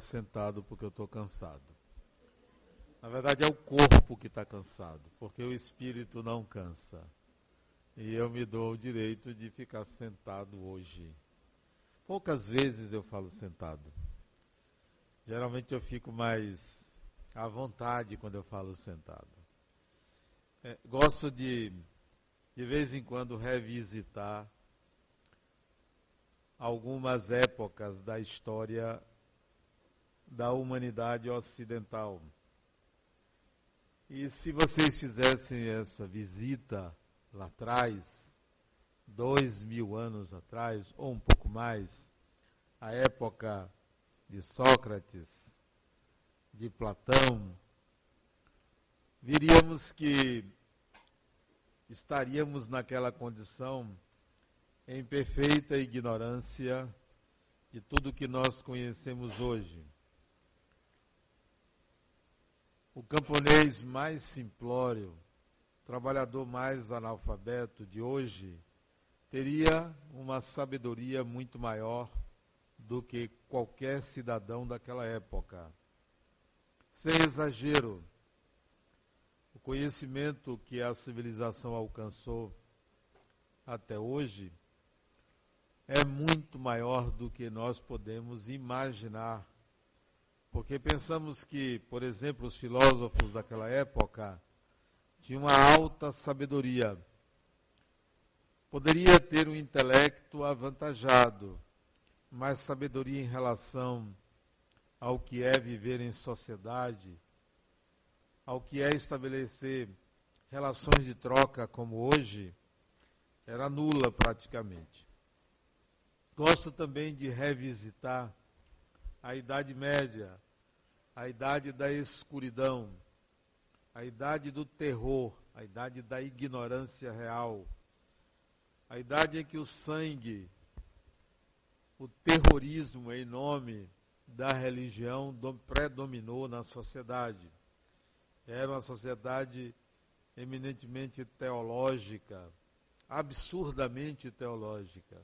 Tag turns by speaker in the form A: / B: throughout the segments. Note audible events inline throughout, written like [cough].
A: sentado porque eu estou cansado. Na verdade, é o corpo que está cansado, porque o espírito não cansa. E eu me dou o direito de ficar sentado hoje. Poucas vezes eu falo sentado. Geralmente eu fico mais à vontade quando eu falo sentado. É, gosto de, de vez em quando, revisitar algumas épocas da história da humanidade ocidental. E se vocês fizessem essa visita lá atrás, dois mil anos atrás, ou um pouco mais, a época de Sócrates, de Platão, viríamos que estaríamos naquela condição em perfeita ignorância de tudo que nós conhecemos hoje. O camponês mais simplório, trabalhador mais analfabeto de hoje, teria uma sabedoria muito maior do que qualquer cidadão daquela época. Sem exagero, o conhecimento que a civilização alcançou até hoje é muito maior do que nós podemos imaginar. Porque pensamos que, por exemplo, os filósofos daquela época tinham uma alta sabedoria. Poderia ter um intelecto avantajado, mas sabedoria em relação ao que é viver em sociedade, ao que é estabelecer relações de troca como hoje, era nula praticamente. Gosto também de revisitar a Idade Média, a idade da escuridão, a idade do terror, a idade da ignorância real, a idade em que o sangue, o terrorismo em nome da religião predominou na sociedade. Era uma sociedade eminentemente teológica, absurdamente teológica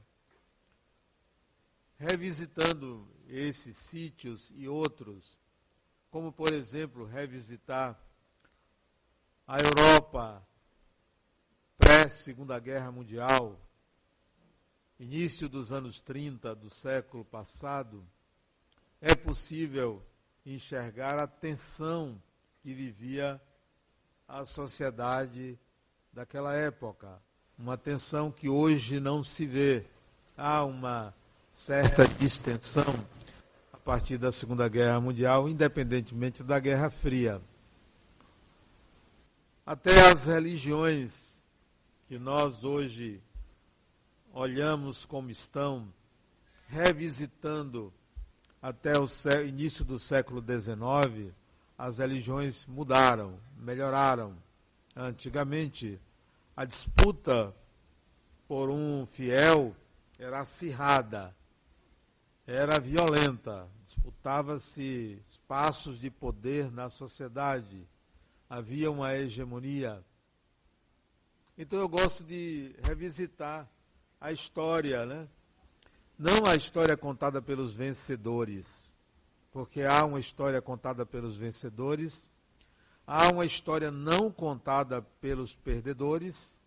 A: revisitando esses sítios e outros, como por exemplo, revisitar a Europa pré-Segunda Guerra Mundial, início dos anos 30 do século passado, é possível enxergar a tensão que vivia a sociedade daquela época. Uma tensão que hoje não se vê. Há uma certa distensão a partir da Segunda Guerra Mundial, independentemente da Guerra Fria. Até as religiões que nós hoje olhamos como estão, revisitando até o início do século XIX, as religiões mudaram, melhoraram. Antigamente, a disputa por um fiel era acirrada era violenta, disputava-se espaços de poder na sociedade, havia uma hegemonia. Então eu gosto de revisitar a história, né? Não a história contada pelos vencedores, porque há uma história contada pelos vencedores, há uma história não contada pelos perdedores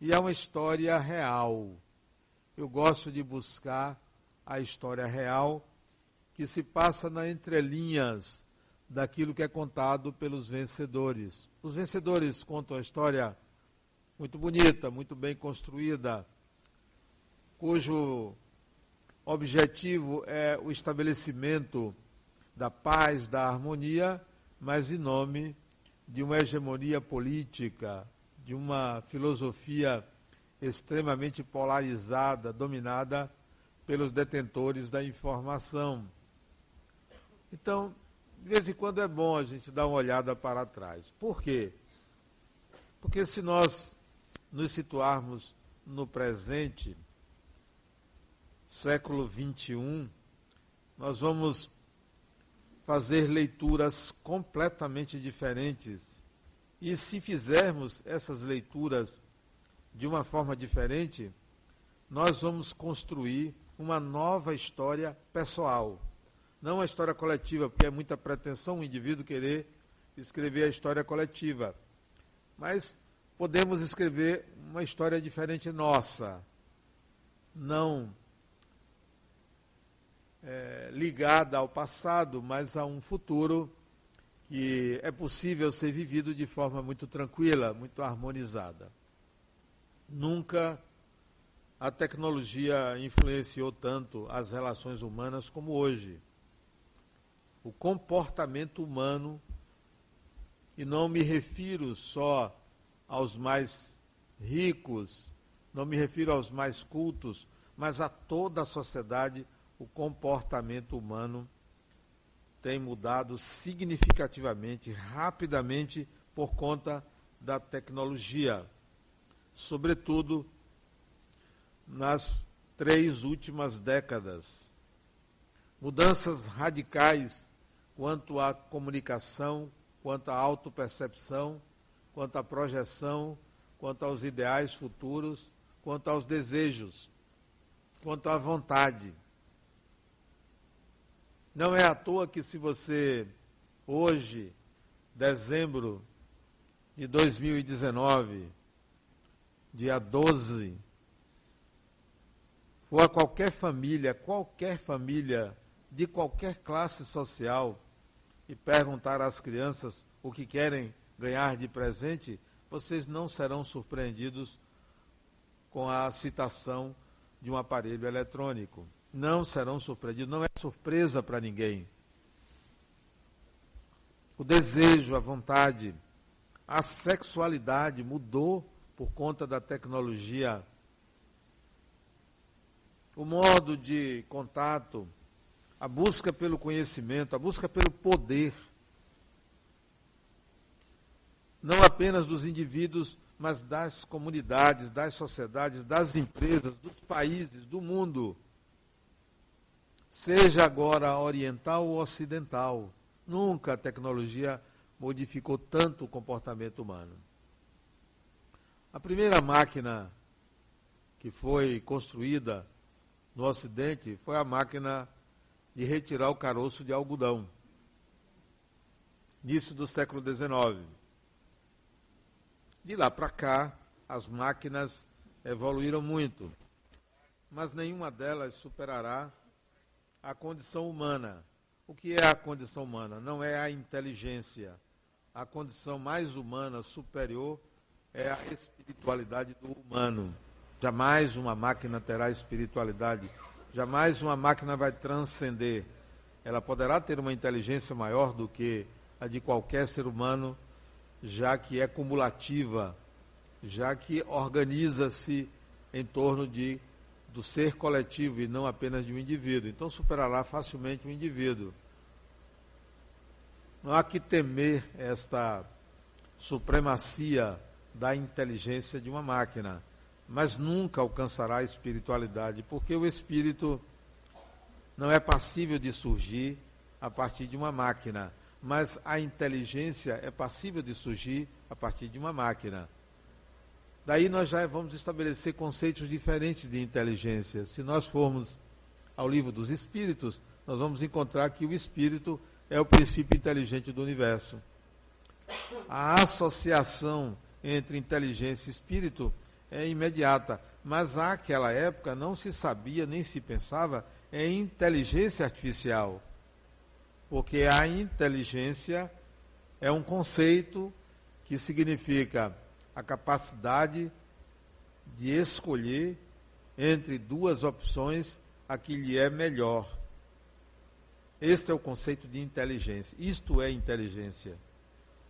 A: e há uma história real. Eu gosto de buscar a história real que se passa na entrelinhas daquilo que é contado pelos vencedores. Os vencedores contam a história muito bonita, muito bem construída, cujo objetivo é o estabelecimento da paz, da harmonia, mas em nome de uma hegemonia política, de uma filosofia extremamente polarizada, dominada pelos detentores da informação. Então, de vez em quando é bom a gente dar uma olhada para trás. Por quê? Porque se nós nos situarmos no presente, século 21, nós vamos fazer leituras completamente diferentes. E se fizermos essas leituras de uma forma diferente, nós vamos construir uma nova história pessoal. Não a história coletiva, porque é muita pretensão o indivíduo querer escrever a história coletiva. Mas podemos escrever uma história diferente nossa, não é, ligada ao passado, mas a um futuro que é possível ser vivido de forma muito tranquila, muito harmonizada. Nunca a tecnologia influenciou tanto as relações humanas como hoje. O comportamento humano, e não me refiro só aos mais ricos, não me refiro aos mais cultos, mas a toda a sociedade, o comportamento humano tem mudado significativamente, rapidamente, por conta da tecnologia. Sobretudo nas três últimas décadas. Mudanças radicais quanto à comunicação, quanto à autopercepção, quanto à projeção, quanto aos ideais futuros, quanto aos desejos, quanto à vontade. Não é à toa que se você hoje, dezembro de 2019, dia 12, for a qualquer família, qualquer família de qualquer classe social e perguntar às crianças o que querem ganhar de presente, vocês não serão surpreendidos com a citação de um aparelho eletrônico não serão surpreendidos. Não é surpresa para ninguém. O desejo, a vontade, a sexualidade mudou por conta da tecnologia. O modo de contato, a busca pelo conhecimento, a busca pelo poder. Não apenas dos indivíduos, mas das comunidades, das sociedades, das empresas, dos países, do mundo seja agora oriental ou ocidental. Nunca a tecnologia modificou tanto o comportamento humano. A primeira máquina que foi construída no Ocidente foi a máquina de retirar o caroço de algodão. Início do século XIX. De lá para cá, as máquinas evoluíram muito, mas nenhuma delas superará a condição humana. O que é a condição humana? Não é a inteligência. A condição mais humana, superior, é a espiritualidade do humano. Jamais uma máquina terá espiritualidade. Jamais uma máquina vai transcender. Ela poderá ter uma inteligência maior do que a de qualquer ser humano, já que é cumulativa, já que organiza-se em torno de do ser coletivo e não apenas de um indivíduo. Então superará facilmente o um indivíduo. Não há que temer esta supremacia da inteligência de uma máquina, mas nunca alcançará a espiritualidade, porque o espírito não é passível de surgir a partir de uma máquina, mas a inteligência é passível de surgir a partir de uma máquina. Daí nós já vamos estabelecer conceitos diferentes de inteligência. Se nós formos ao livro dos Espíritos, nós vamos encontrar que o Espírito é o princípio inteligente do universo. A associação entre inteligência e espírito é imediata, mas àquela época não se sabia nem se pensava em inteligência artificial, porque a inteligência é um conceito que significa a capacidade de escolher entre duas opções a que lhe é melhor. Este é o conceito de inteligência. Isto é inteligência.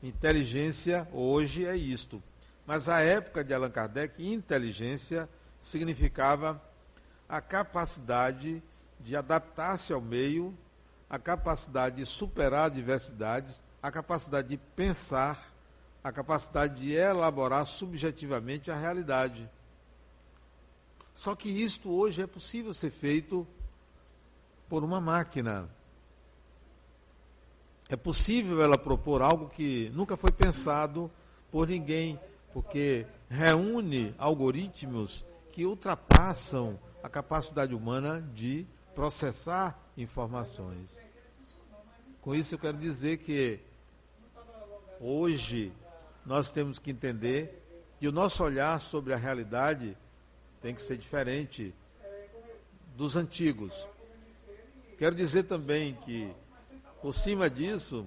A: Inteligência hoje é isto. Mas à época de Allan Kardec, inteligência significava a capacidade de adaptar-se ao meio, a capacidade de superar adversidades, a capacidade de pensar a capacidade de elaborar subjetivamente a realidade. Só que isto hoje é possível ser feito por uma máquina. É possível ela propor algo que nunca foi pensado por ninguém, porque reúne algoritmos que ultrapassam a capacidade humana de processar informações. Com isso eu quero dizer que hoje nós temos que entender que o nosso olhar sobre a realidade tem que ser diferente dos antigos. Quero dizer também que, por cima disso,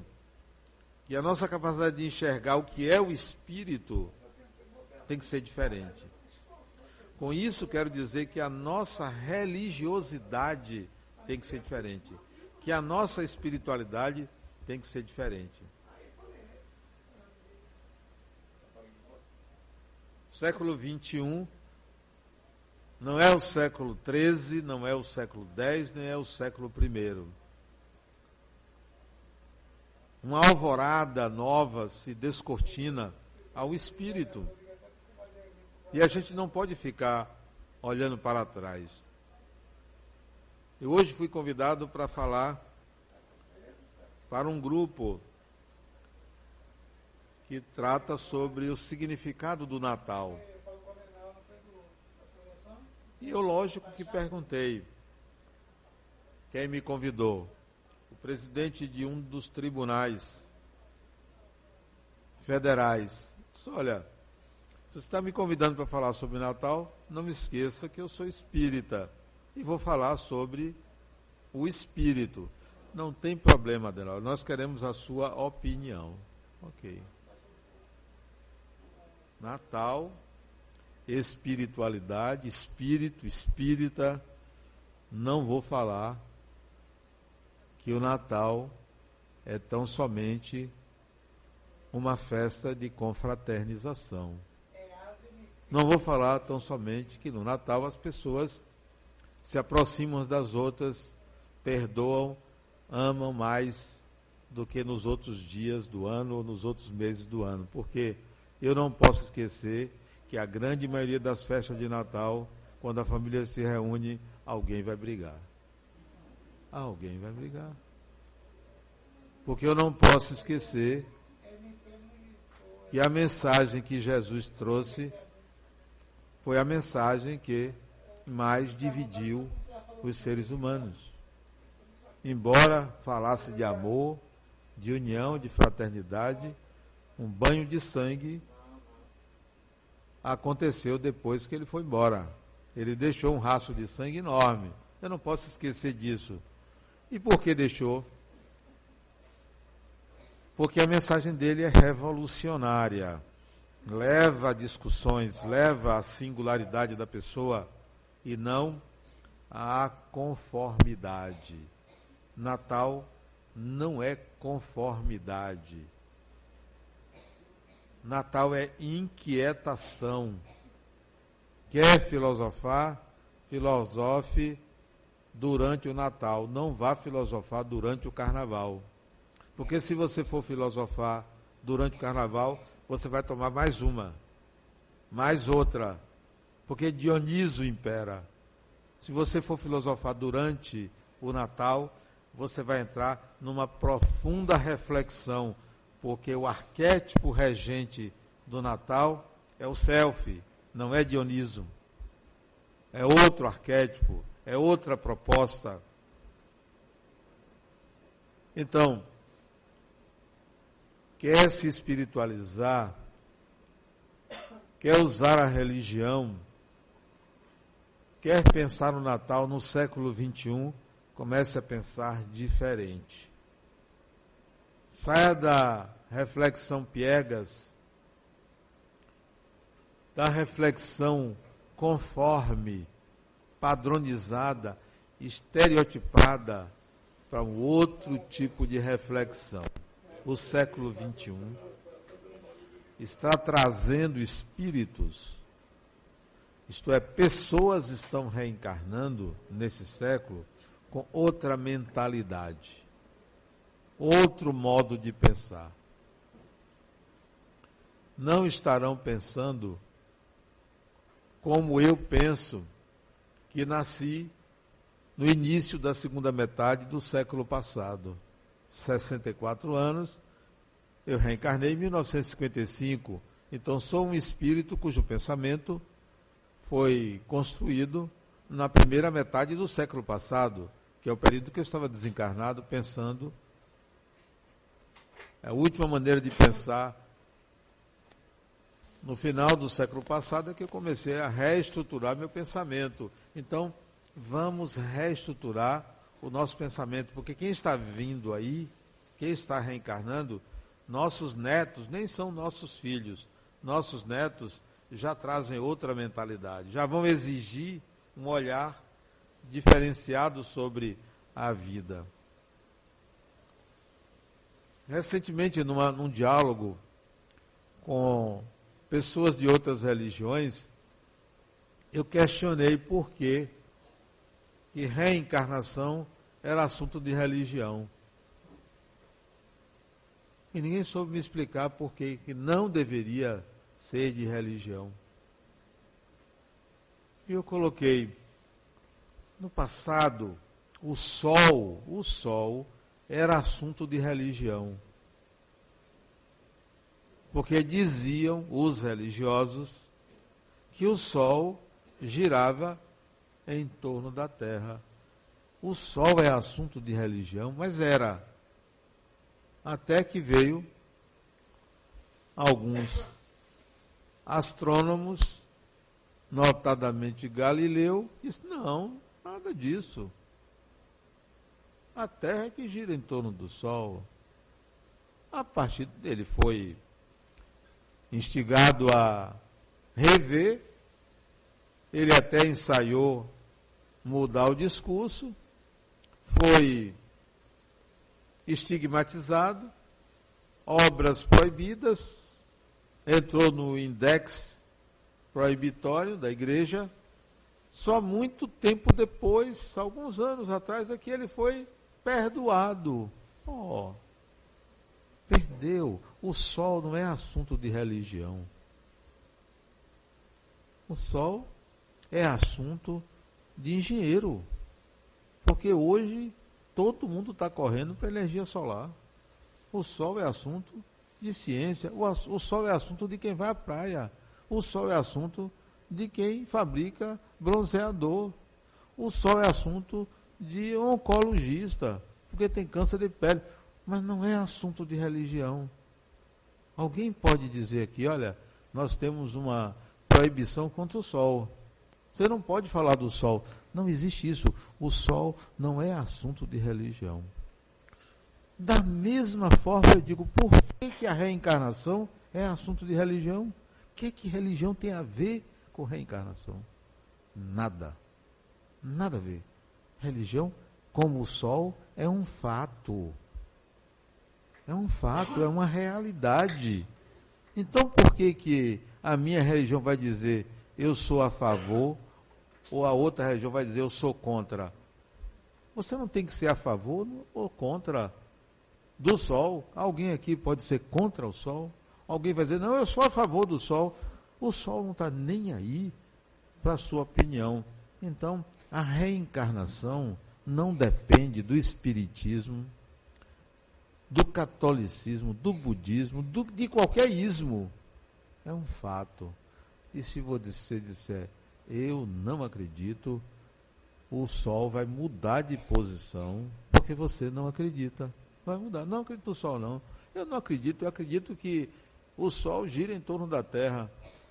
A: que a nossa capacidade de enxergar o que é o espírito tem que ser diferente. Com isso, quero dizer que a nossa religiosidade tem que ser diferente. Que a nossa espiritualidade tem que ser diferente. Século 21 não é o século 13, não é o século 10, nem é o século 1. Uma alvorada nova se descortina ao espírito. E a gente não pode ficar olhando para trás. Eu hoje fui convidado para falar para um grupo que trata sobre o significado do Natal. E eu, lógico, que perguntei quem me convidou. O presidente de um dos tribunais federais. Disse, olha, se você está me convidando para falar sobre Natal, não me esqueça que eu sou espírita e vou falar sobre o espírito. Não tem problema, Adenal. Nós queremos a sua opinião. Ok. Natal, espiritualidade, espírito, espírita. Não vou falar que o Natal é tão somente uma festa de confraternização. Não vou falar tão somente que no Natal as pessoas se aproximam das outras, perdoam, amam mais do que nos outros dias do ano ou nos outros meses do ano. Porque eu não posso esquecer que a grande maioria das festas de Natal, quando a família se reúne, alguém vai brigar. Alguém vai brigar. Porque eu não posso esquecer que a mensagem que Jesus trouxe foi a mensagem que mais dividiu os seres humanos. Embora falasse de amor, de união, de fraternidade, um banho de sangue aconteceu depois que ele foi embora. Ele deixou um rastro de sangue enorme. Eu não posso esquecer disso. E por que deixou? Porque a mensagem dele é revolucionária leva a discussões, leva à singularidade da pessoa e não à conformidade. Natal não é conformidade. Natal é inquietação. Quer filosofar? Filosofe durante o Natal. Não vá filosofar durante o Carnaval. Porque se você for filosofar durante o Carnaval, você vai tomar mais uma, mais outra, porque Dioniso impera. Se você for filosofar durante o Natal, você vai entrar numa profunda reflexão, porque o arquétipo regente do Natal é o self, não é Dioniso. É outro arquétipo, é outra proposta. Então, quer se espiritualizar, quer usar a religião, quer pensar no Natal no século XXI, comece a pensar diferente. Saia da reflexão piegas, da reflexão conforme, padronizada, estereotipada, para um outro tipo de reflexão o século XXI está trazendo espíritos, isto é, pessoas estão reencarnando nesse século com outra mentalidade, outro modo de pensar. Não estarão pensando como eu penso, que nasci no início da segunda metade do século passado. 64 anos, eu reencarnei em 1955. Então sou um espírito cujo pensamento foi construído na primeira metade do século passado, que é o período que eu estava desencarnado pensando É a última maneira de pensar. No final do século passado é que eu comecei a reestruturar meu pensamento. Então, vamos reestruturar o nosso pensamento, porque quem está vindo aí, quem está reencarnando, nossos netos nem são nossos filhos. Nossos netos já trazem outra mentalidade, já vão exigir um olhar diferenciado sobre a vida. Recentemente, numa, num diálogo com pessoas de outras religiões, eu questionei por que, que reencarnação era assunto de religião. E ninguém soube me explicar por que, não deveria ser de religião. E eu coloquei, no passado, o sol, o sol era assunto de religião. Porque diziam os religiosos que o sol girava em torno da terra. O sol é assunto de religião, mas era. Até que veio alguns astrônomos, notadamente Galileu, disse: não, nada disso. A Terra é que gira em torno do Sol. A partir dele foi instigado a rever, ele até ensaiou mudar o discurso, foi estigmatizado, obras proibidas, entrou no index proibitório da igreja. Só muito tempo depois, alguns anos atrás, é que ele foi perdoado. Oh, perdeu. O sol não é assunto de religião. O sol é assunto de engenheiro. Porque hoje todo mundo está correndo para energia solar. O sol é assunto de ciência. O, o sol é assunto de quem vai à praia. O sol é assunto de quem fabrica bronzeador. O sol é assunto de oncologista, porque tem câncer de pele. Mas não é assunto de religião. Alguém pode dizer aqui, olha, nós temos uma proibição contra o sol. Você não pode falar do sol. Não existe isso. O sol não é assunto de religião. Da mesma forma, eu digo, por que, que a reencarnação é assunto de religião? O que, que religião tem a ver com reencarnação? Nada. Nada a ver. Religião, como o sol, é um fato. É um fato, é uma realidade. Então, por que, que a minha religião vai dizer eu sou a favor, ou a outra religião vai dizer eu sou contra? Você não tem que ser a favor ou contra do sol. Alguém aqui pode ser contra o sol? Alguém vai dizer, não, eu sou a favor do sol. O sol não está nem aí para a sua opinião. Então, a reencarnação não depende do espiritismo, do catolicismo, do budismo, do, de qualquer ismo. É um fato. E se você disser, eu não acredito, o sol vai mudar de posição porque você não acredita. Vai mudar. Não acredito no sol, não. Eu não acredito, eu acredito que o sol gira em torno da Terra.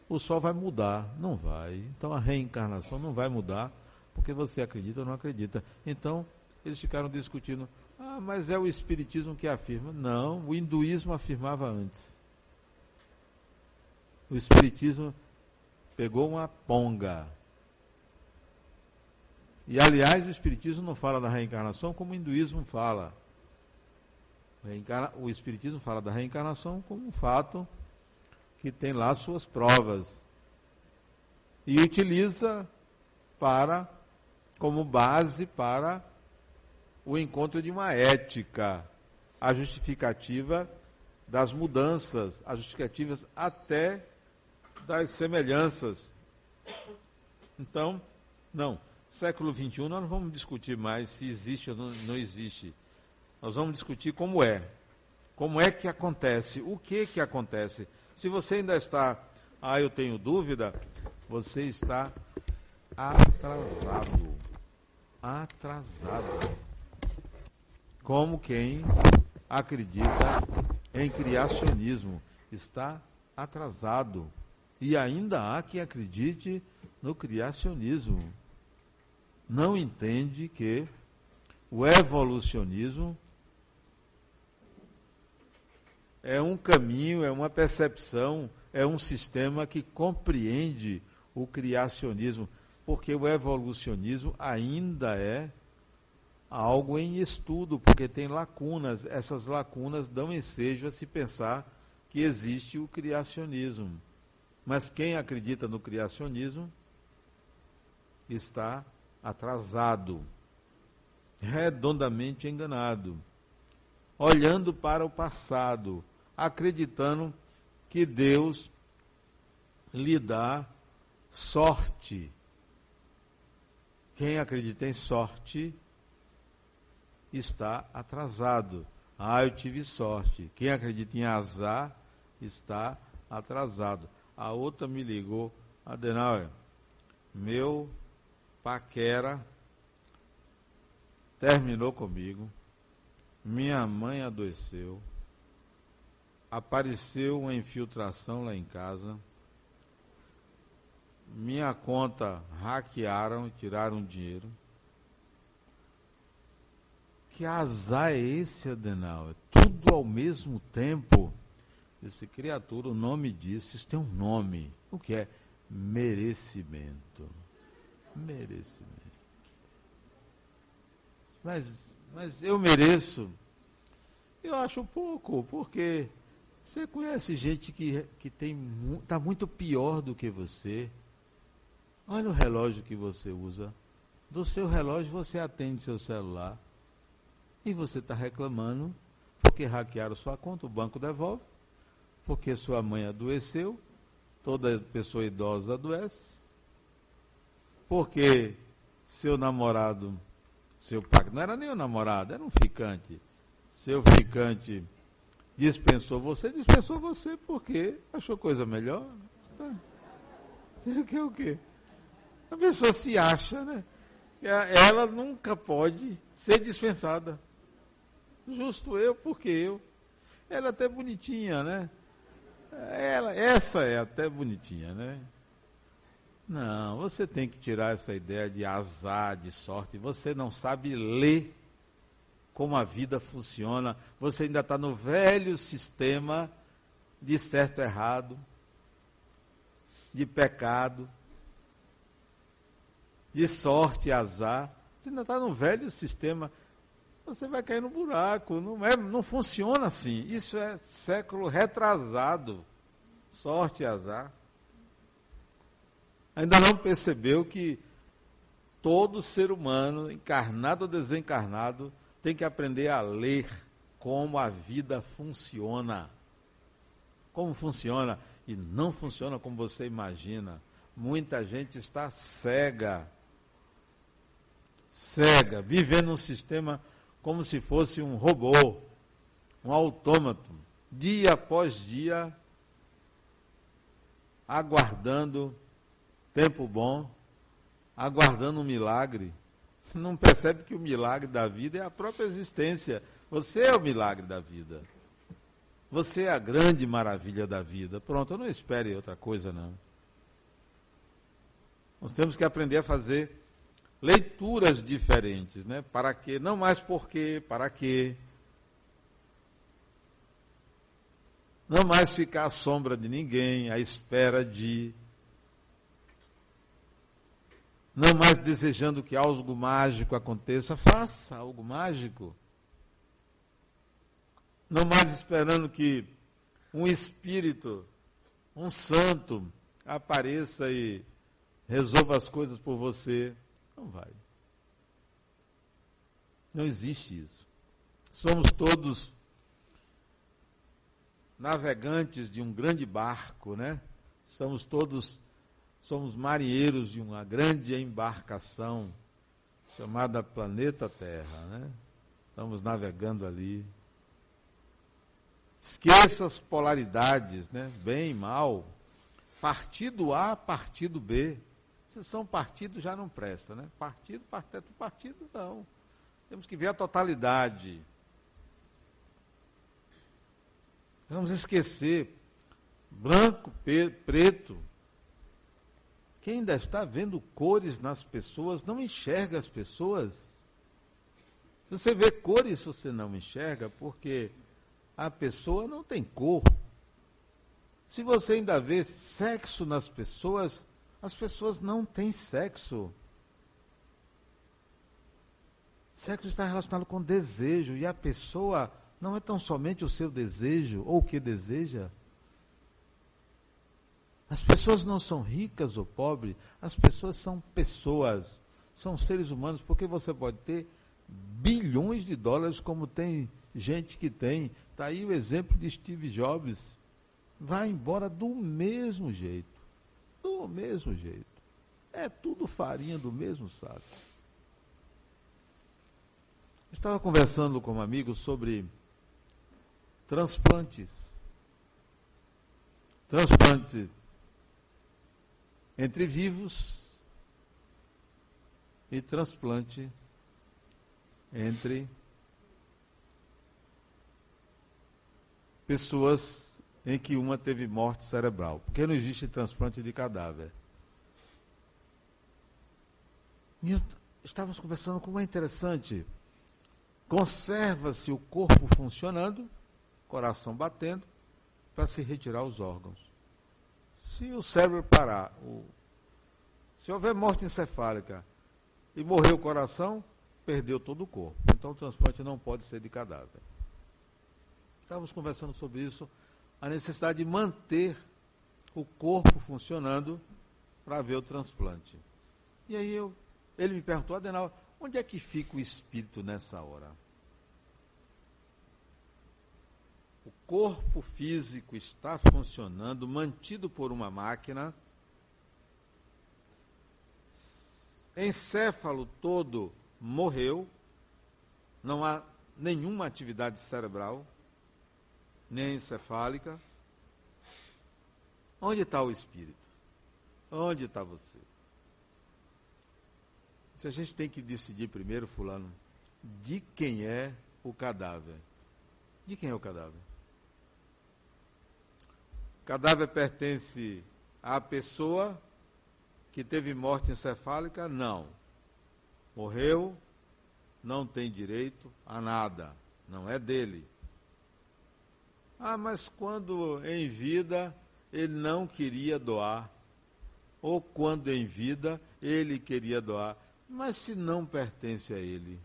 A: O sol vai mudar. Não vai. Então a reencarnação não vai mudar porque você acredita ou não acredita. Então, eles ficaram discutindo, ah, mas é o Espiritismo que afirma. Não, o hinduísmo afirmava antes. O Espiritismo pegou uma ponga. E, aliás, o Espiritismo não fala da reencarnação como o hinduísmo fala. O Espiritismo fala da reencarnação como um fato que tem lá suas provas. E utiliza para como base para o encontro de uma ética, a justificativa das mudanças, as justificativas até das semelhanças. Então, não, século XXI nós não vamos discutir mais se existe ou não, existe. Nós vamos discutir como é. Como é que acontece? O que que acontece? Se você ainda está, ah, eu tenho dúvida, você está atrasado. Atrasado. Como quem acredita em criacionismo. Está atrasado. E ainda há quem acredite no criacionismo. Não entende que o evolucionismo é um caminho, é uma percepção, é um sistema que compreende o criacionismo, porque o evolucionismo ainda é algo em estudo, porque tem lacunas. Essas lacunas dão ensejo a se pensar que existe o criacionismo. Mas quem acredita no criacionismo está atrasado, redondamente enganado, olhando para o passado, acreditando que Deus lhe dá sorte. Quem acredita em sorte está atrasado. Ah, eu tive sorte. Quem acredita em azar está atrasado. A outra me ligou, Adenauer, meu paquera terminou comigo, minha mãe adoeceu, apareceu uma infiltração lá em casa, minha conta hackearam, tiraram dinheiro. Que azar é esse, Adenauer? Tudo ao mesmo tempo. Esse criatura, o nome disso, isso tem um nome. O que é? Merecimento. Merecimento. Mas, mas eu mereço. Eu acho pouco, porque você conhece gente que, que tem está muito pior do que você. Olha o relógio que você usa. Do seu relógio você atende seu celular. E você está reclamando porque hackearam sua conta, o banco devolve. Porque sua mãe adoeceu, toda pessoa idosa adoece. Porque seu namorado, seu pai, não era nem um namorado, era um ficante. Seu ficante dispensou você, dispensou você porque achou coisa melhor. Tá. O [laughs] que o quê? A pessoa se acha, né? Ela nunca pode ser dispensada. Justo eu, porque eu. Ela é até bonitinha, né? Ela, essa é até bonitinha, né? Não, você tem que tirar essa ideia de azar, de sorte. Você não sabe ler como a vida funciona. Você ainda está no velho sistema de certo errado, de pecado, de sorte e azar. Você ainda está no velho sistema. Você vai cair no buraco. Não, é, não funciona assim. Isso é século retrasado. Sorte e azar ainda não percebeu que todo ser humano, encarnado ou desencarnado, tem que aprender a ler como a vida funciona. Como funciona e não funciona como você imagina. Muita gente está cega. Cega, vivendo um sistema como se fosse um robô, um autômato, dia após dia, aguardando tempo bom, aguardando um milagre. Não percebe que o milagre da vida é a própria existência. Você é o milagre da vida. Você é a grande maravilha da vida. Pronto, não espere outra coisa, não. Nós temos que aprender a fazer leituras diferentes, né? Para quê? Não mais por quê, para quê. Não mais ficar à sombra de ninguém, à espera de não mais desejando que algo mágico aconteça, faça algo mágico. Não mais esperando que um espírito, um santo, apareça e resolva as coisas por você. Não vai. Não existe isso. Somos todos navegantes de um grande barco, né? Somos todos somos marinheiros de uma grande embarcação chamada Planeta Terra, né? Estamos navegando ali. Esqueça as polaridades, né? Bem e mal. Partido A, partido B. Se são partidos, já não presta, né? Partido, partido, partido, não. Temos que ver a totalidade. Vamos esquecer branco, preto. Quem ainda está vendo cores nas pessoas não enxerga as pessoas. Se você vê cores, você não enxerga, porque a pessoa não tem cor. Se você ainda vê sexo nas pessoas, as pessoas não têm sexo. Sexo está relacionado com desejo, e a pessoa não é tão somente o seu desejo ou o que deseja. As pessoas não são ricas ou pobres, as pessoas são pessoas, são seres humanos, porque você pode ter bilhões de dólares, como tem gente que tem. Está aí o exemplo de Steve Jobs. Vai embora do mesmo jeito. Do mesmo jeito. É tudo farinha do mesmo saco. Estava conversando com um amigo sobre transplantes. Transplante entre vivos e transplante entre pessoas em que uma teve morte cerebral, porque não existe transplante de cadáver. E estávamos conversando com uma interessante. Conserva-se o corpo funcionando, coração batendo, para se retirar os órgãos. Se o cérebro parar, o, se houver morte encefálica e morrer o coração, perdeu todo o corpo. Então o transplante não pode ser de cadáver. Estávamos conversando sobre isso, a necessidade de manter o corpo funcionando para ver o transplante. E aí eu, ele me perguntou, Adenal, onde é que fica o espírito nessa hora? O corpo físico está funcionando, mantido por uma máquina. Encéfalo todo morreu, não há nenhuma atividade cerebral, nem encefálica. Onde está o espírito? Onde está você? Se a gente tem que decidir primeiro, fulano, de quem é o cadáver? De quem é o cadáver? O cadáver pertence à pessoa que teve morte encefálica? Não. Morreu, não tem direito a nada. Não é dele. Ah, mas quando em vida ele não queria doar, ou quando em vida ele queria doar, mas se não pertence a ele,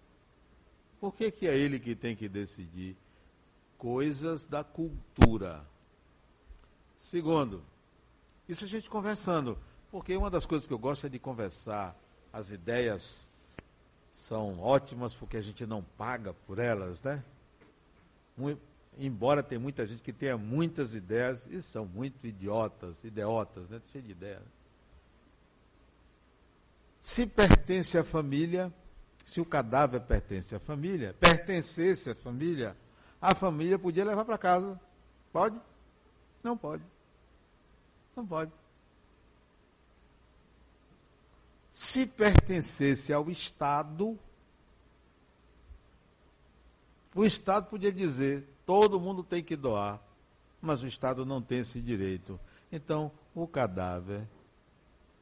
A: por que, que é ele que tem que decidir? Coisas da cultura. Segundo, isso a gente conversando, porque uma das coisas que eu gosto é de conversar, as ideias são ótimas porque a gente não paga por elas, né? Embora tenha muita gente que tenha muitas ideias e são muito idiotas, idiotas, né? Cheio de ideias. Se pertence à família, se o cadáver pertence à família, pertencesse à família, a família podia levar para casa. Pode? Não pode. Não pode. Se pertencesse ao Estado, o Estado podia dizer: todo mundo tem que doar, mas o Estado não tem esse direito. Então, o cadáver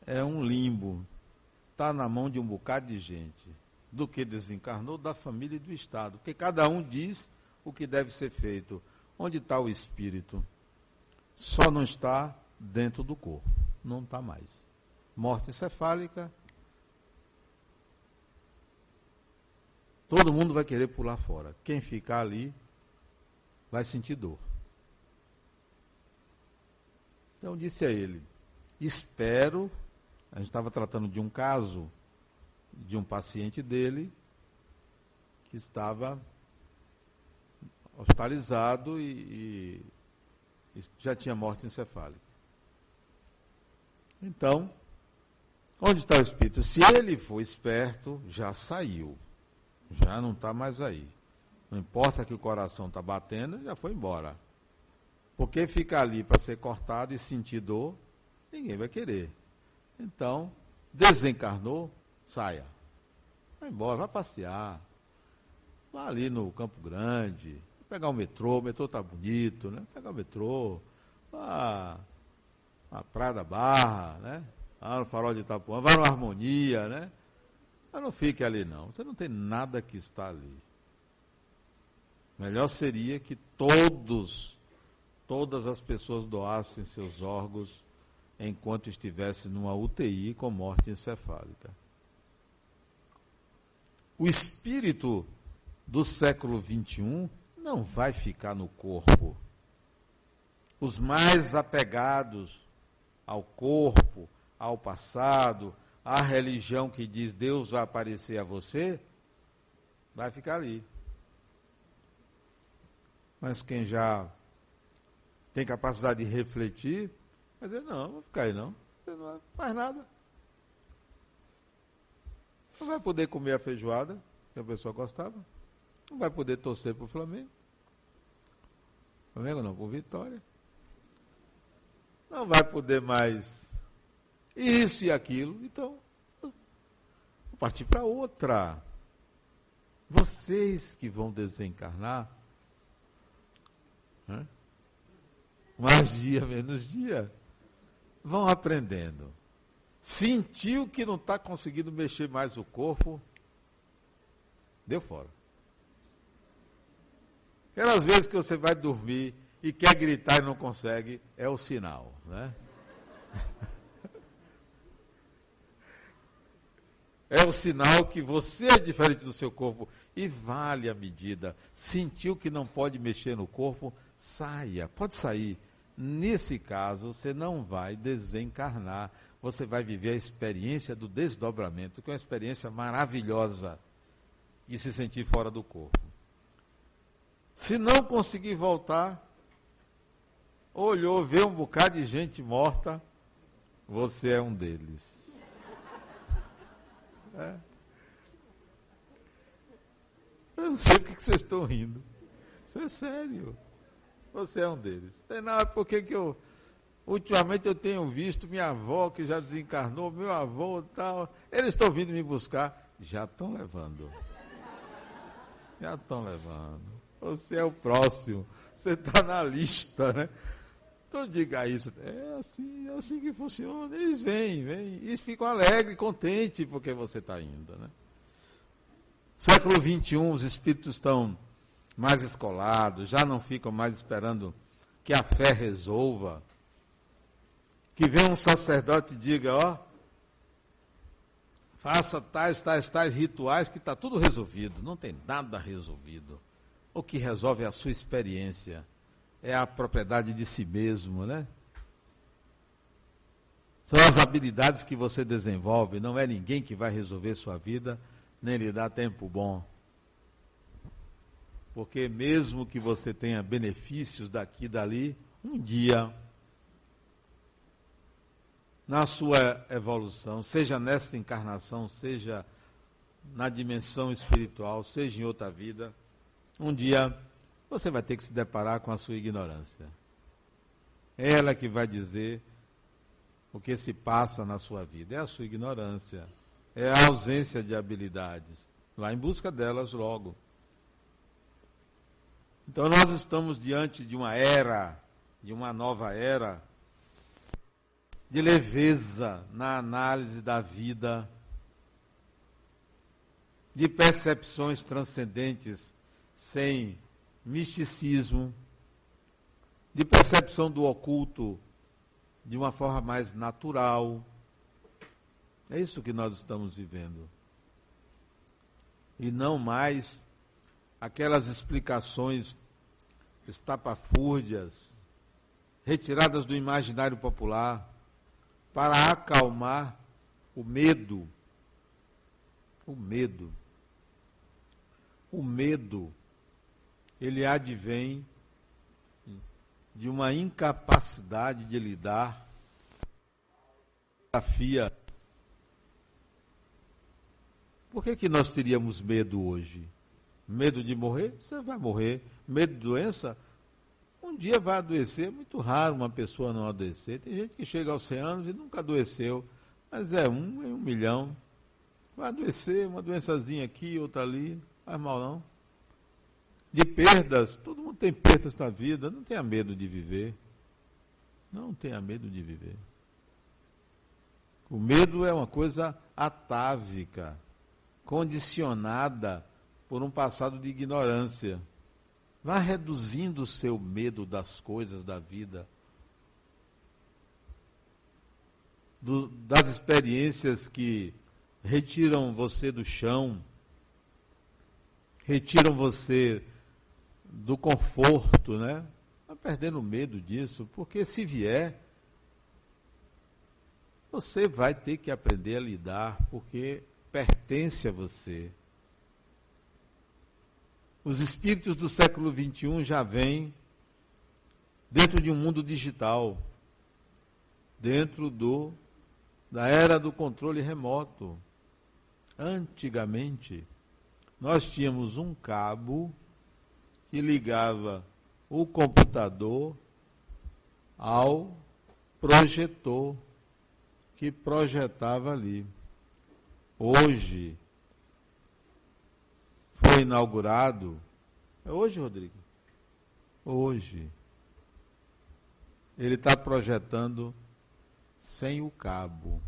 A: é um limbo, está na mão de um bocado de gente, do que desencarnou, da família e do Estado, porque cada um diz o que deve ser feito. Onde está o espírito? Só não está dentro do corpo, não está mais. Morte encefálica, todo mundo vai querer pular fora. Quem ficar ali vai sentir dor. Então disse a ele: Espero. A gente estava tratando de um caso de um paciente dele que estava hospitalizado e, e já tinha morte encefálica. Então, onde está o espírito? Se ele for esperto, já saiu. Já não está mais aí. Não importa que o coração está batendo, já foi embora. Porque ficar ali para ser cortado e sentir dor, ninguém vai querer. Então, desencarnou, saia. Vai embora, vai passear. Vá ali no Campo Grande, Pegar o metrô, o metrô está bonito, né? Pegar o metrô, a, a Praia da Barra, né? Ah, no Farol de Itapuã, vá no Harmonia, né? Mas não fique ali não. Você não tem nada que está ali. Melhor seria que todos, todas as pessoas doassem seus órgãos enquanto estivessem numa UTI com morte encefálica. O espírito do século XXI não vai ficar no corpo. Os mais apegados ao corpo, ao passado, à religião que diz Deus vai aparecer a você, vai ficar ali. Mas quem já tem capacidade de refletir, vai dizer, não, vou ficar aí não. Não faz nada. Não vai poder comer a feijoada, que a pessoa gostava. Não vai poder torcer para o Flamengo. Flamengo não, por vitória. Não vai poder mais isso e aquilo. Então, vou partir para outra. Vocês que vão desencarnar, né? Mais dia, menos dia, vão aprendendo. Sentiu que não está conseguindo mexer mais o corpo, deu fora. Aquelas vezes que você vai dormir e quer gritar e não consegue, é o sinal, né? [laughs] É o sinal que você é diferente do seu corpo e vale a medida. Sentiu que não pode mexer no corpo, saia, pode sair. Nesse caso, você não vai desencarnar, você vai viver a experiência do desdobramento, que é uma experiência maravilhosa de se sentir fora do corpo. Se não conseguir voltar, olhou, vê um bocado de gente morta, você é um deles. [laughs] É. Eu não sei porque que vocês estão rindo. Isso é sério. Você é um deles. Tem nada porque que eu. Ultimamente eu tenho visto minha avó que já desencarnou, meu avô e tal. Eles estão vindo me buscar. Já estão levando. Já estão levando. Você é o próximo. Você está na lista, né? Então diga isso. É assim, é assim que funciona. Eles vêm, vêm. Eles ficam alegres, contentes porque você está indo, né? Século XXI, os espíritos estão mais escolados, já não ficam mais esperando que a fé resolva. Que venha um sacerdote e diga, ó, faça tais, tais, tais rituais que está tudo resolvido. Não tem nada resolvido. O que resolve é a sua experiência, é a propriedade de si mesmo, né? São as habilidades que você desenvolve, não é ninguém que vai resolver sua vida, nem lhe dar tempo bom. Porque mesmo que você tenha benefícios daqui e dali, um dia, na sua evolução, seja nesta encarnação, seja na dimensão espiritual, seja em outra vida, um dia você vai ter que se deparar com a sua ignorância. Ela que vai dizer o que se passa na sua vida. É a sua ignorância. É a ausência de habilidades. Lá em busca delas logo. Então nós estamos diante de uma era, de uma nova era, de leveza na análise da vida, de percepções transcendentes sem misticismo, de percepção do oculto de uma forma mais natural. É isso que nós estamos vivendo. E não mais aquelas explicações estapafúrdias, retiradas do imaginário popular, para acalmar o medo. O medo. O medo ele advém de uma incapacidade de lidar desafia. Por que, que nós teríamos medo hoje? Medo de morrer? Você vai morrer. Medo de doença? Um dia vai adoecer. É muito raro uma pessoa não adoecer. Tem gente que chega aos 100 anos e nunca adoeceu. Mas é um em um milhão. Vai adoecer, uma doençazinha aqui, outra ali. Faz mal não. de perdas. Todo mundo tem perdas na vida. Não tenha medo de viver. Não tenha medo de viver. O medo é uma coisa atávica, condicionada por um passado de ignorância. Vá reduzindo o seu medo das coisas da vida, do, das experiências que retiram você do chão, retiram você do conforto, né? Vai perdendo medo disso, porque se vier, você vai ter que aprender a lidar, porque pertence a você. Os espíritos do século XXI já vêm dentro de um mundo digital, dentro do da era do controle remoto. Antigamente, nós tínhamos um cabo que ligava o computador ao projetor que projetava ali. Hoje, foi inaugurado. É hoje, Rodrigo? Hoje. Ele está projetando sem o cabo.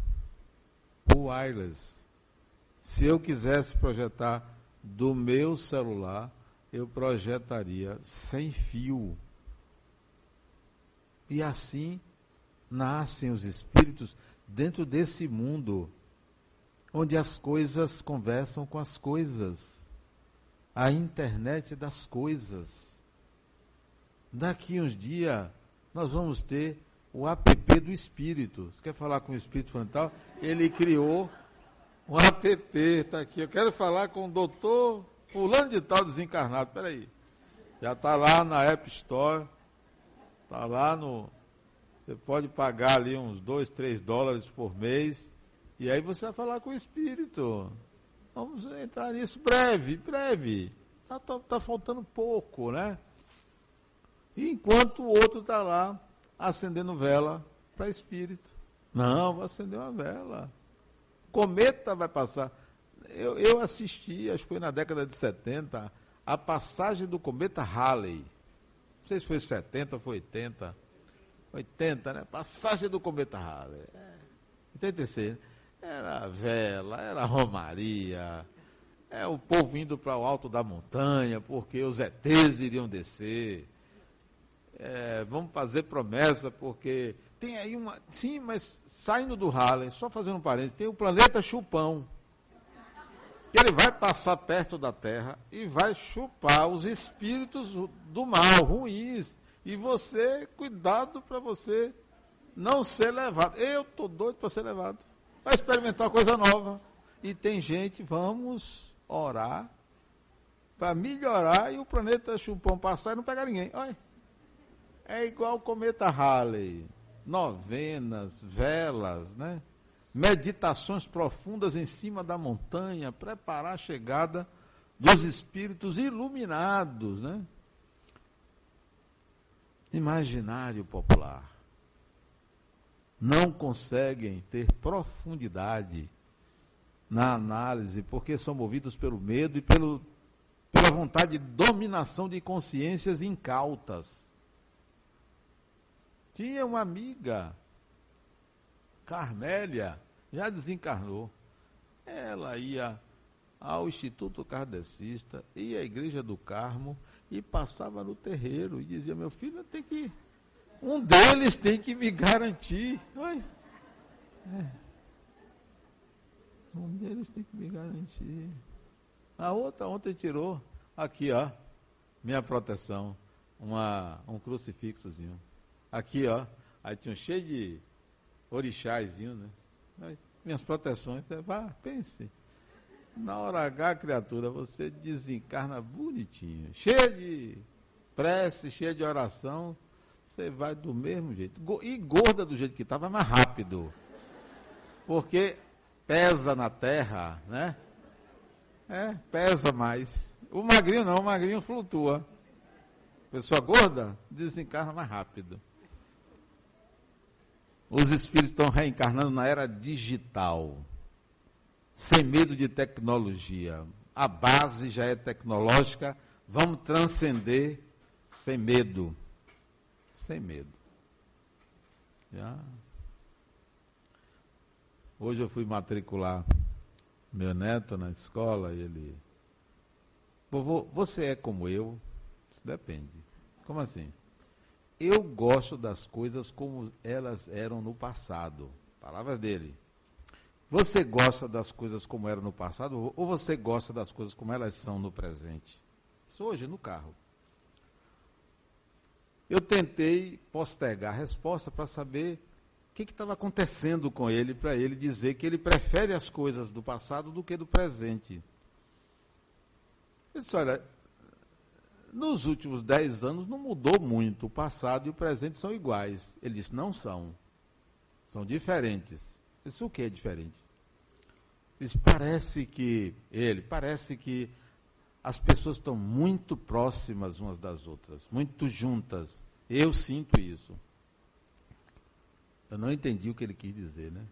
A: O wireless. Se eu quisesse projetar do meu celular, eu projetaria sem fio. E assim nascem os espíritos dentro desse mundo onde as coisas conversam com as coisas a internet das coisas. Daqui uns dias nós vamos ter o app do espírito. Você quer falar com o espírito frontal? Ele criou um app, está aqui. Eu quero falar com o doutor fulano de tal desencarnado. Espera aí. Já está lá na App Store. Está lá no. Você pode pagar ali uns 2, 3 dólares por mês. E aí você vai falar com o espírito. Vamos entrar nisso breve, breve. Está tá, tá faltando pouco, né? Enquanto o outro está lá acendendo vela para espírito. Não, vou acender uma vela. Cometa vai passar. Eu, eu assisti, acho que foi na década de 70, a passagem do cometa Halley. Não sei se foi 70 ou foi 80. 80, né? Passagem do cometa Halley. É, 86. Era vela, era romaria. É o povo indo para o alto da montanha, porque os ETs iriam descer. É, vamos fazer promessa, porque tem aí uma. Sim, mas saindo do Halley, só fazendo um parênteses, tem o planeta Chupão. Ele vai passar perto da Terra e vai chupar os espíritos do mal, ruins. E você, cuidado para você não ser levado. Eu estou doido para ser levado vai experimentar coisa nova. E tem gente, vamos orar para melhorar e o planeta Chupão passar e não pegar ninguém. Olha. É igual o cometa Halley. Novenas, velas, né? meditações profundas em cima da montanha, preparar a chegada dos espíritos iluminados, né? Imaginário popular não conseguem ter profundidade na análise, porque são movidos pelo medo e pelo, pela vontade de dominação de consciências incautas. Tinha uma amiga, Carmélia, já desencarnou. Ela ia ao Instituto Kardecista, ia à Igreja do Carmo e passava no terreiro e dizia: Meu filho, tem que um deles tem que me garantir. Oi? É. Um deles tem que me garantir. A outra ontem tirou aqui, ó, minha proteção, uma, um crucifixozinho. Aqui, ó, aí tinha um cheio de orixázinho, né? Aí, minhas proteções, você vá, pense. Na hora H, criatura, você desencarna bonitinho, cheio de prece, cheio de oração você vai do mesmo jeito. E gorda do jeito que estava, mais rápido. Porque pesa na terra, né? É, pesa mais. O magrinho não, o magrinho flutua. Pessoa gorda desencarna mais rápido. Os espíritos estão reencarnando na era digital, sem medo de tecnologia. A base já é tecnológica
B: Vamos transcender sem medo. Sem medo. Já. Hoje eu fui matricular meu neto na escola e ele. Vovô, você é como eu? Isso depende. Como assim? Eu gosto das coisas como elas eram no passado. Palavras dele. Você gosta das coisas como eram no passado ou você gosta das coisas como elas são no presente? Isso hoje no carro. Eu tentei postergar a resposta para saber o que estava acontecendo com ele, para ele dizer que ele prefere as coisas do passado do que do presente. Eu disse, olha, nos últimos dez anos não mudou muito. O passado e o presente são iguais. Ele disse, não são. São diferentes. Isso o que é diferente? Ele disse, parece que, ele, parece que as pessoas estão muito próximas umas das outras, muito juntas. Eu sinto isso. Eu não entendi o que ele quis dizer, né?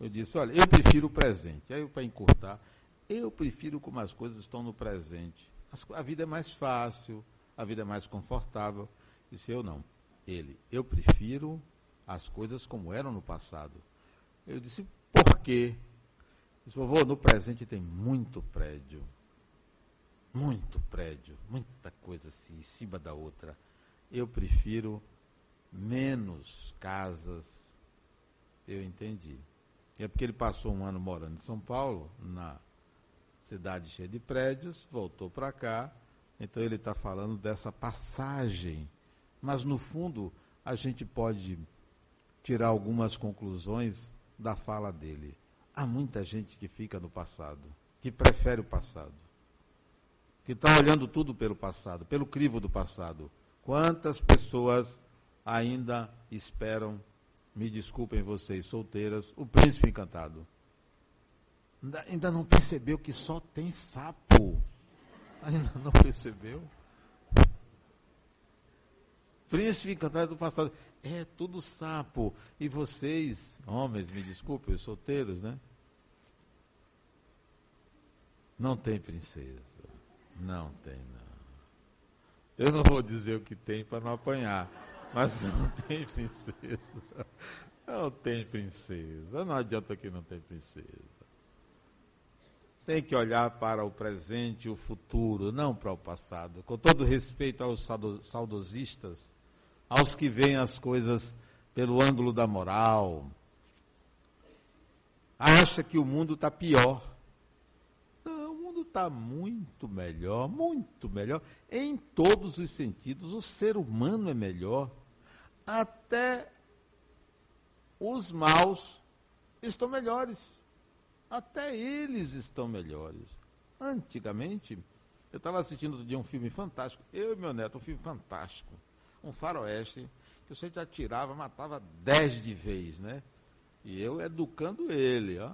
B: Eu disse, olha, eu prefiro o presente. Aí, para encurtar, eu prefiro como as coisas estão no presente a vida é mais fácil, a vida é mais confortável. Disse eu não. Ele, eu prefiro as coisas como eram no passado. Eu disse, por quê? Disse, vovô, no presente tem muito prédio. Muito prédio, muita coisa assim, em cima da outra. Eu prefiro menos casas. Eu entendi. É porque ele passou um ano morando em São Paulo, na cidade cheia de prédios, voltou para cá. Então ele está falando dessa passagem. Mas no fundo, a gente pode tirar algumas conclusões da fala dele. Há muita gente que fica no passado, que prefere o passado, que está olhando tudo pelo passado, pelo crivo do passado. Quantas pessoas ainda esperam, me desculpem vocês solteiras, o príncipe encantado? Ainda, não percebeu que só tem sapo. Ainda não percebeu? Príncipe encantado do passado. É tudo sapo. E vocês, homens, me desculpem, os solteiros, né? Não tem princesa. Não tem, não. Eu não vou dizer o que tem para não apanhar. Mas não [laughs] tem princesa. Não tem princesa. Não adianta que não tem princesa. Tem que olhar para o presente e o futuro, não para o passado. Com todo respeito aos saudosistas, aos que veem as coisas pelo ângulo da moral, acha que o mundo está pior. Está muito melhor, muito melhor. Em todos os sentidos, o ser humano é melhor. Até os maus estão melhores até eles estão melhores. Antigamente, eu estava assistindo de um filme fantástico, eu e meu neto, um filme fantástico, um faroeste, que você já atirava, matava dez de vez, né? E eu educando ele, ó.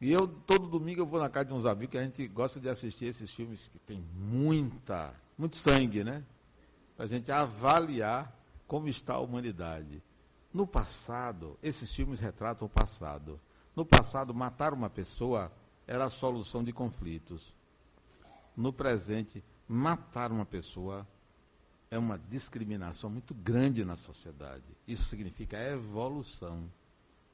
B: E eu, todo domingo, eu vou na casa de uns amigos que a gente gosta de assistir esses filmes que tem muita, muito sangue, né? Para a gente avaliar como está a humanidade. No passado, esses filmes retratam o passado. No passado, matar uma pessoa era a solução de conflitos. No presente, matar uma pessoa é uma discriminação muito grande na sociedade. Isso significa evolução.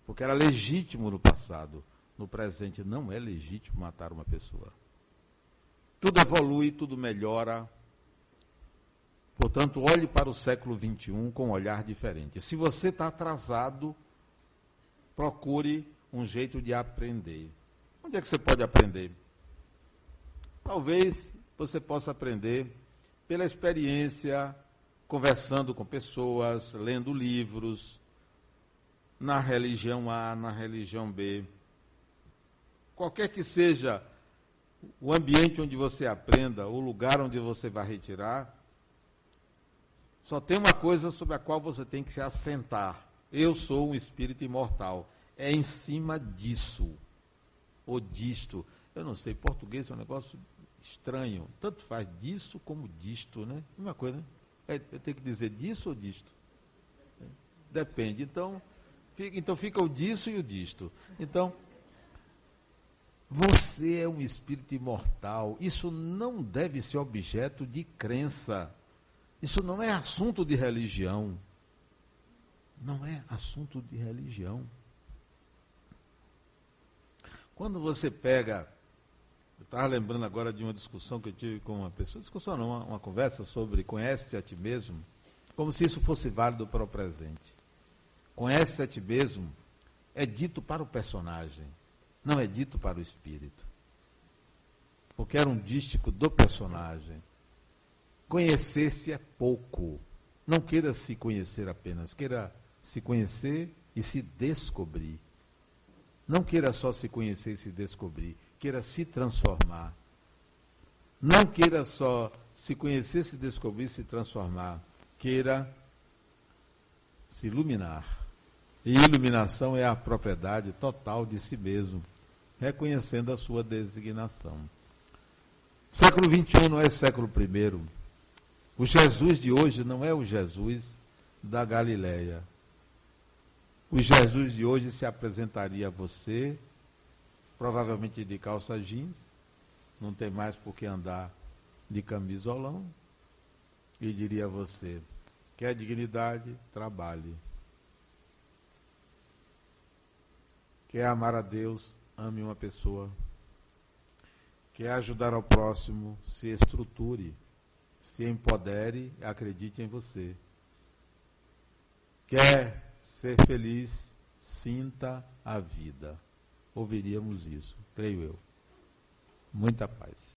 B: Porque era legítimo no passado. No presente, não é legítimo matar uma pessoa. Tudo evolui, tudo melhora, Portanto, olhe para o século XXI com um olhar diferente. Se você está atrasado, procure um jeito de aprender. Onde é que você pode aprender? Talvez você possa aprender pela experiência, conversando com pessoas, lendo livros, na religião A, na religião B. Qualquer que seja o ambiente onde você aprenda, o lugar onde você vai retirar, só tem uma coisa sobre a qual você tem que se assentar. Eu sou um espírito imortal. É em cima disso. Ou disto. Eu não sei, português é um negócio estranho. Tanto faz disso como disto, né? Uma coisa, né? É, eu tenho que dizer disso ou disto? Depende. Então fica, então fica o disso e o disto. Então, Você é um espírito imortal. Isso não deve ser objeto de crença. Isso não é assunto de religião. Não é assunto de religião. Quando você pega. Eu estava lembrando agora de uma discussão que eu tive com uma pessoa, discussão não, uma, uma conversa sobre conhece a ti mesmo, como se isso fosse válido para o presente. Conhece a ti mesmo é dito para o personagem não é dito para o espírito. Porque era um dístico do personagem. Conhecer-se é pouco. Não queira se conhecer apenas, queira se conhecer e se descobrir. Não queira só se conhecer e se descobrir, queira se transformar. Não queira só se conhecer, se descobrir, se transformar. Queira se iluminar. E iluminação é a propriedade total de si mesmo reconhecendo a sua designação. Século XXI não é século I. O Jesus de hoje não é o Jesus da Galileia. O Jesus de hoje se apresentaria a você, provavelmente de calça jeans, não tem mais por que andar de camisolão, e diria a você: quer dignidade? Trabalhe. Quer amar a Deus? Ame uma pessoa, quer ajudar ao próximo, se estruture, se empodere, acredite em você. Quer ser feliz, sinta a vida. Ouviríamos isso, creio eu. Muita paz.